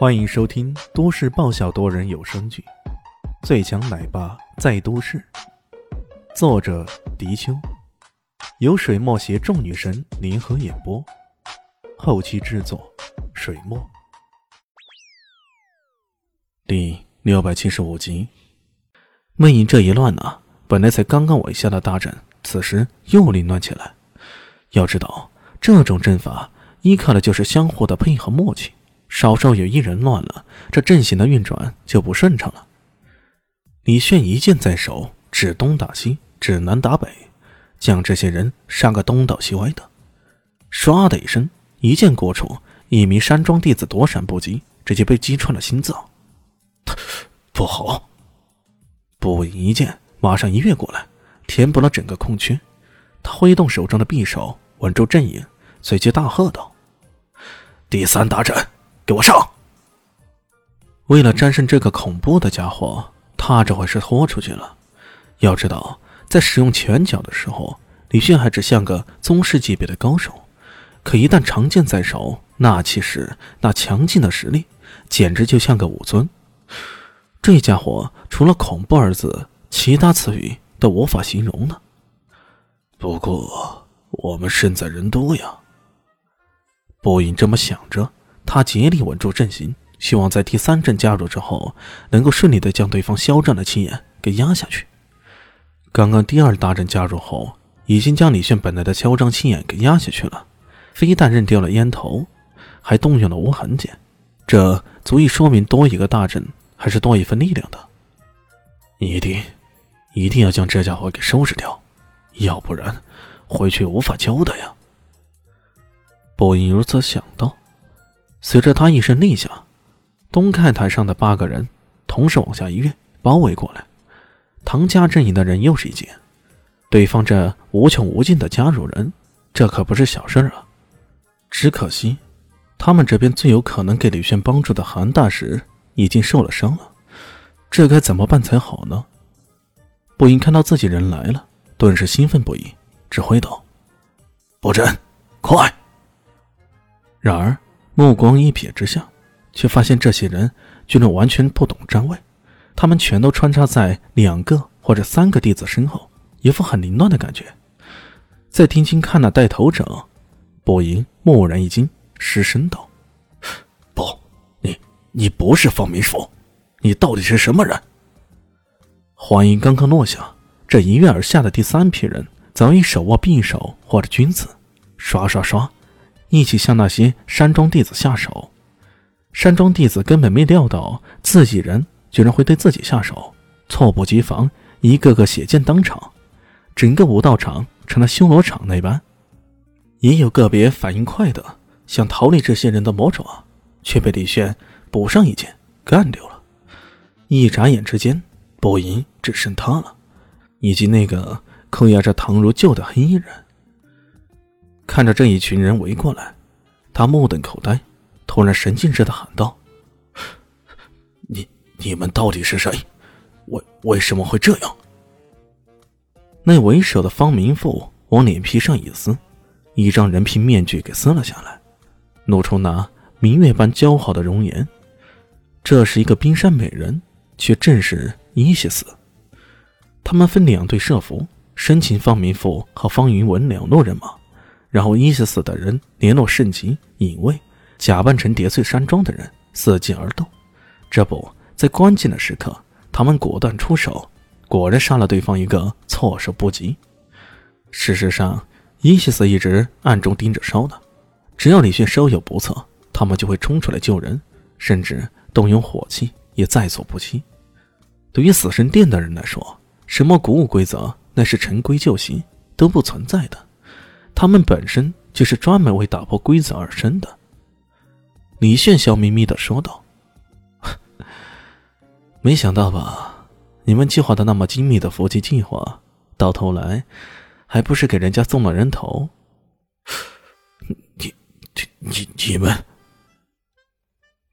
欢迎收听都市爆笑多人有声剧《最强奶爸在都市》，作者：迪秋，由水墨携众女神联合演播，后期制作：水墨。第六百七十五集，魅影这一乱啊，本来才刚刚稳下的大阵，此时又凌乱起来。要知道，这种阵法依靠的就是相互的配合默契。稍稍有一人乱了，这阵型的运转就不顺畅了。李炫一剑在手，指东打西，指南打北，将这些人杀个东倒西歪的。唰的一声，一剑过处，一名山庄弟子躲闪不及，直接被击穿了心脏。不好！不一剑马上一跃过来，填补了整个空缺。他挥动手中的匕首，稳住阵影，随即大喝道：“第三大阵！”给我上！为了战胜这个恐怖的家伙，他这回是豁出去了。要知道，在使用拳脚的时候，李迅还只像个宗师级别的高手。可一旦长剑在手，那气势、那强劲的实力，简直就像个武尊。这家伙除了恐怖二字，其他词语都无法形容了。不过，我们胜在人多呀。波音这么想着。他竭力稳住阵型，希望在第三阵加入之后，能够顺利的将对方嚣张的气焰给压下去。刚刚第二大阵加入后，已经将李炫本来的嚣张气焰给压下去了，非但扔掉了烟头，还动用了无痕剑，这足以说明多一个大阵还是多一份力量的。一定，一定要将这家伙给收拾掉，要不然回去无法交代呀。不因如此想到。随着他一声令下，东看台上的八个人同时往下一跃，包围过来。唐家阵营的人又是一惊，对方这无穷无尽的加入人，这可不是小事啊！只可惜，他们这边最有可能给李轩帮助的韩大使已经受了伤了，这该怎么办才好呢？不应看到自己人来了，顿时兴奋不已，指挥道：“布阵，快！”然而。目光一瞥之下，却发现这些人居然完全不懂站位，他们全都穿插在两个或者三个弟子身后，一副很凌乱的感觉。再定睛看那带头者，波音蓦然一惊，失声道：“不，你你不是方明福，你到底是什么人？”话音刚刚落下，这一跃而下的第三批人早已手握匕首或者军子，刷刷刷。一起向那些山庄弟子下手，山庄弟子根本没料到自己人居然会对自己下手，猝不及防，一个个血溅当场，整个武道场成了修罗场那般。也有个别反应快的想逃离这些人的魔爪，却被李炫补上一剑干掉了。一眨眼之间，波音只剩他了，以及那个扣押着唐如旧的黑衣人。看着这一群人围过来，他目瞪口呆，突然神经质的喊道：“你你们到底是谁？为为什么会这样？”那为首的方明富往脸皮上一撕，一张人皮面具给撕了下来，露出那明月般姣好的容颜。这是一个冰山美人，却正是伊西斯。他们分两队设伏，申请方明富和方云文两路人马。然后伊西斯的人联络圣级隐卫，假扮成叠翠山庄的人，伺机而动。这不在关键的时刻，他们果断出手，果然杀了对方一个措手不及。事实上，伊西斯一直暗中盯着烧的，只要李迅稍有不测，他们就会冲出来救人，甚至动用火器也在所不惜。对于死神殿的人来说，什么古武规则那是陈规旧习都不存在的。他们本身就是专门为打破规则而生的。李炫笑眯眯的说道：“ 没想到吧？你们计划的那么精密的伏击计划，到头来还不是给人家送了人头？你、你、你、你们 ……”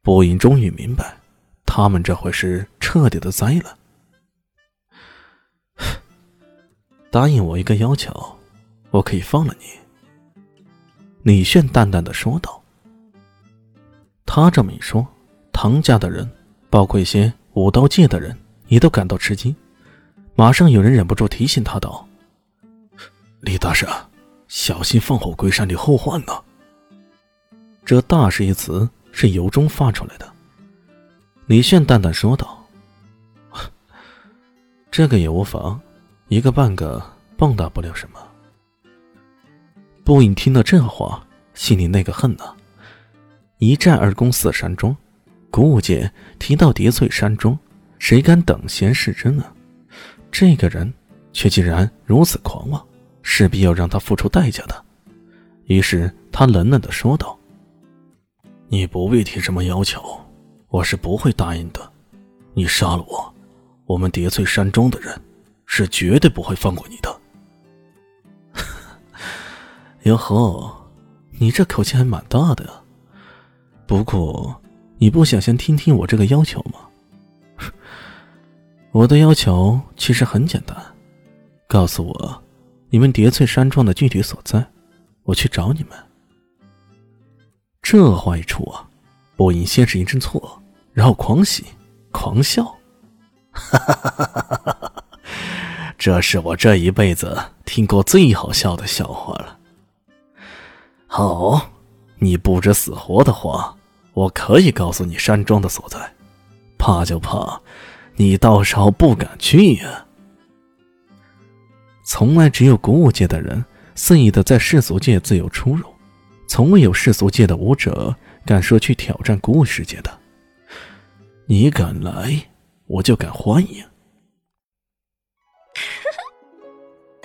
波音终于明白，他们这回是彻底的栽了。答应我一个要求。我可以放了你。”李炫淡淡的说道。他这么一说，唐家的人，包括一些武道界的人，也都感到吃惊。马上有人忍不住提醒他道：“李大师，小心放火归山的后患呢。”这“大势”一词是由衷发出来的。李炫淡淡说道：“ 这个也无妨，一个半个蹦跶不了什么。”不隐听了这话，心里那个恨呐！一战而攻四山庄，古武界提到叠翠山庄，谁敢等闲视之呢？这个人却竟然如此狂妄，势必要让他付出代价的。于是他冷冷的说道：“你不必提什么要求，我是不会答应的。你杀了我，我们叠翠山庄的人是绝对不会放过你的。”哟呵，你这口气还蛮大的。不过，你不想先听听我这个要求吗？我的要求其实很简单，告诉我你们叠翠山庄的具体所在，我去找你们。这话一出啊，波音先是一阵错，然后狂喜狂笑，哈哈哈哈哈哈！这是我这一辈子听过最好笑的笑话了。好，你不知死活的话。我可以告诉你山庄的所在，怕就怕你到时候不敢去呀。从来只有古武界的人肆意的在世俗界自由出入，从未有世俗界的武者敢说去挑战古武世界的。你敢来，我就敢欢迎。